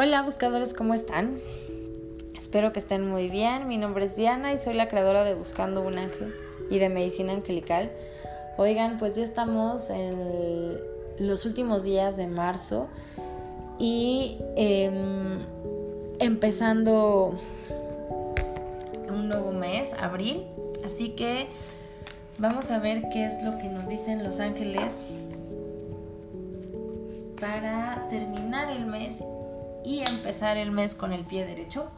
Hola buscadores, ¿cómo están? Espero que estén muy bien. Mi nombre es Diana y soy la creadora de Buscando un Ángel y de Medicina Angelical. Oigan, pues ya estamos en los últimos días de marzo y em, empezando un nuevo mes, abril. Así que vamos a ver qué es lo que nos dicen los ángeles para terminar el mes y empezar el mes con el pie derecho.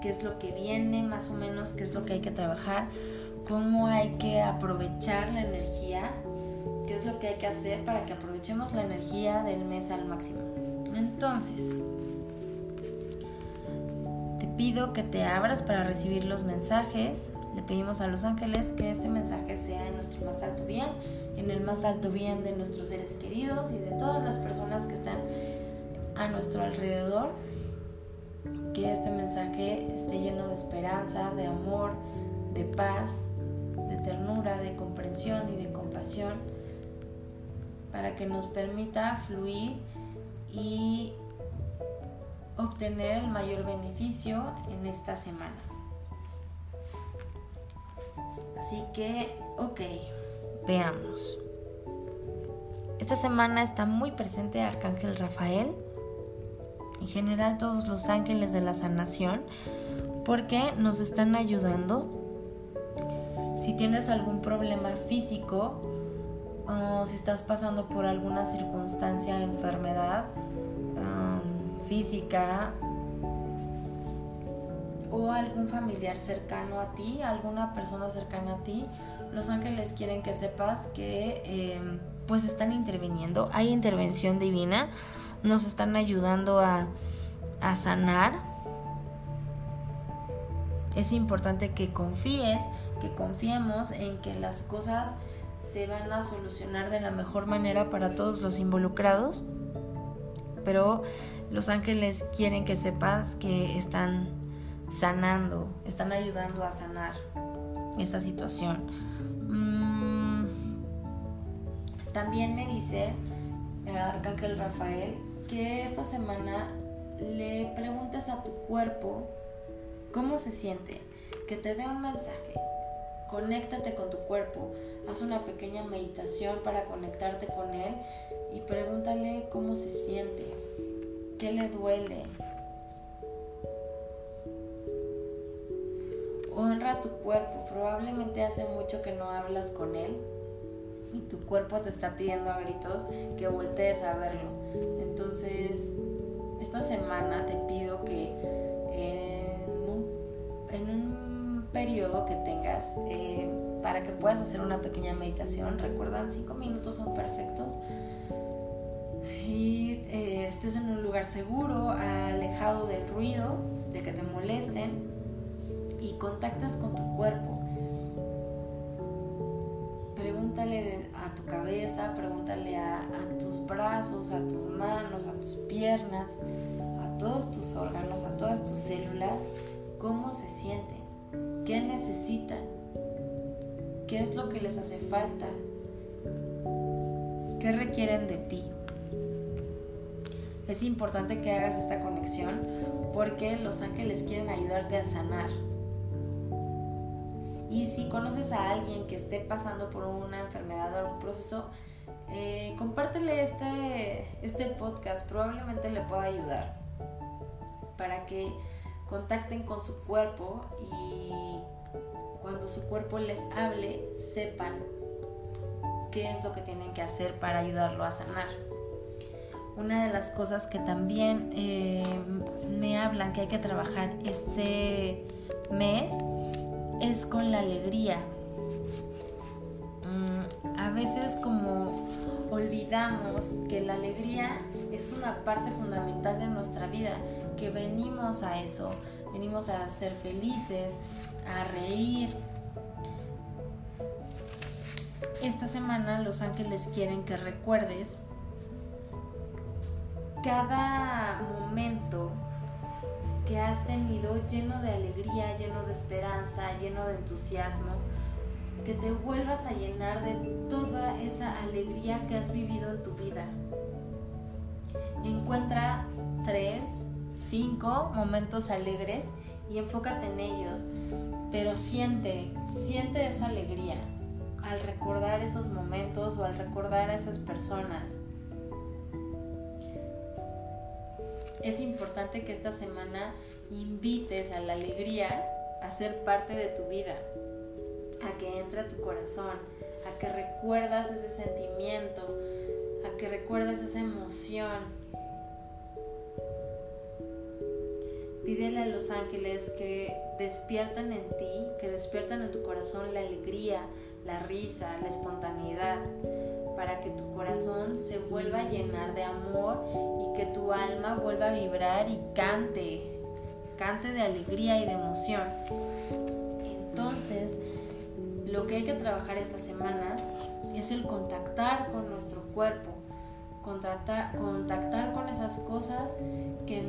¿Qué es lo que viene más o menos? ¿Qué es lo que hay que trabajar? ¿Cómo hay que aprovechar la energía? ¿Qué es lo que hay que hacer para que aprovechemos la energía del mes al máximo? Entonces, te pido que te abras para recibir los mensajes. Le pedimos a los ángeles que este mensaje sea en nuestro más alto bien, en el más alto bien de nuestros seres queridos y de todas las personas que están a nuestro alrededor, que este mensaje esté lleno de esperanza, de amor, de paz, de ternura, de comprensión y de compasión, para que nos permita fluir y obtener el mayor beneficio en esta semana. Así que, ok, veamos. Esta semana está muy presente Arcángel Rafael en general todos los ángeles de la sanación, porque nos están ayudando. Si tienes algún problema físico o si estás pasando por alguna circunstancia, enfermedad física o algún familiar cercano a ti, alguna persona cercana a ti, los ángeles quieren que sepas que em, pues están interviniendo. Hay intervención divina nos están ayudando a, sanar. Es importante que confíes, que confiemos en que las cosas se van a solucionar de la mejor manera para todos los involucrados. Pero los ángeles quieren que sepas que están sanando, están ayudando a sanar esta situación. Mm, también me dice eh, Arcángel Rafael que esta semana le preguntes a tu cuerpo cómo se siente, que te dé un mensaje. Conéctate con tu cuerpo, haz una pequeña meditación para conectarte con él y pregúntale cómo se siente, qué le duele. Honra tu cuerpo, probablemente hace mucho que no hablas con él y tu cuerpo te está pidiendo a gritos que voltees a verlo. Entonces, esta semana te pido que en un, periodo que tengas eh, para que puedas hacer una pequeña meditación, recuerdan, cinco minutos son perfectos. Y eh, estés en un lugar seguro, alejado del ruido, de que te molesten y contactes con tu cuerpo pregúntale a tu cabeza, pregúntale a, tus brazos, a tus manos, a tus piernas, a todos tus órganos, a todas tus células, cómo se sienten, qué necesitan, qué es lo que les hace falta, qué requieren de ti. Es importante que hagas esta conexión porque los ángeles quieren ayudarte a sanar y si conoces a alguien que esté pasando por una enfermedad o algún proceso, eh, compártele este, este podcast, probablemente le pueda ayudar para que contacten con su cuerpo y cuando su cuerpo les hable sepan qué es lo que tienen que hacer para ayudarlo a sanar. Una de las cosas que también eh, me hablan que hay que trabajar este mes es con la alegría. Mm, a veces como olvidamos que la alegría es una parte fundamental de nuestra vida, que venimos a eso, venimos a ser felices, a reír. Esta semana los ángeles quieren que recuerdes cada momento que has tenido lleno de alegría, lleno de esperanza, lleno de entusiasmo, que te vuelvas a llenar de toda esa alegría que has vivido en tu vida. Encuentra tres, cinco momentos alegres y enfócate en ellos, pero siente, siente esa alegría al recordar esos momentos o al recordar a esas personas. Es importante que esta semana invites a la alegría a ser parte de tu vida, a que entre a tu corazón, a que recuerdas ese sentimiento, a que recuerdas esa emoción. Pídele a los ángeles que despierten en ti, que despierten en tu corazón la alegría, la risa, la espontaneidad, para que tu corazón se vuelva a llenar de amor y que tu alma vuelva a vibrar y cante, cante de alegría y de emoción. Entonces, lo que hay que trabajar esta semana es el contactar con nuestro cuerpo, contactar, contactar con esas cosas que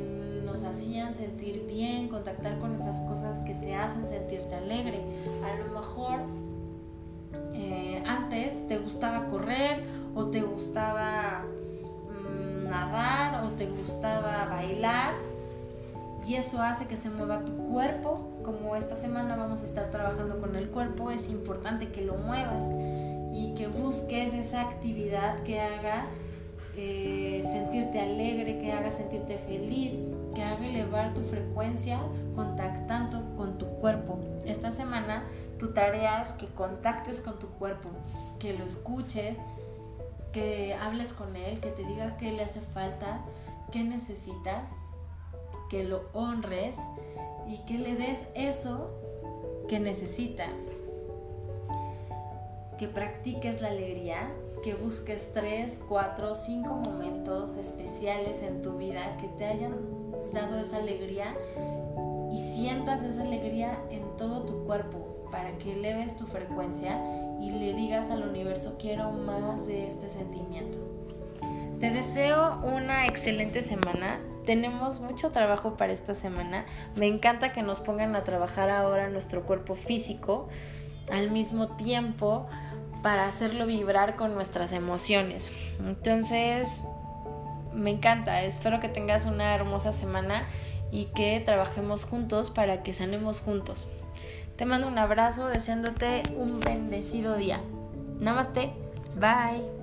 nos hacían sentir bien, contactar con esas cosas que te hacen sentirte alegre. A lo mejor eh, antes te gustaba correr o te gustaba mm, nadar o te gustaba bailar y eso hace que se mueva tu cuerpo. Como esta semana vamos a estar trabajando con el cuerpo, es importante que lo muevas y que busques esa actividad que haga eh, sentirte alegre, que haga sentirte feliz, que haga tu frecuencia contactando con tu cuerpo. Esta semana tu tarea es que contactes con tu cuerpo, que lo escuches, que hables con él, que te diga qué le hace falta, qué necesita, que lo honres y que le des eso que necesita. Que practiques la alegría, que busques tres, cuatro, cinco momentos especiales en tu vida que te hayan dado esa alegría y sientas esa alegría en todo tu cuerpo para que eleves tu frecuencia y le digas al universo quiero más de este sentimiento. Te deseo una excelente semana. Tenemos mucho trabajo para esta semana. Me encanta que nos pongan a trabajar ahora nuestro cuerpo físico al mismo tiempo para hacerlo vibrar con nuestras emociones. Entonces, me encanta. Espero que tengas una hermosa semana y que trabajemos juntos para que sanemos juntos. Te mando un abrazo deseándote un bendecido día. Namaste. Bye.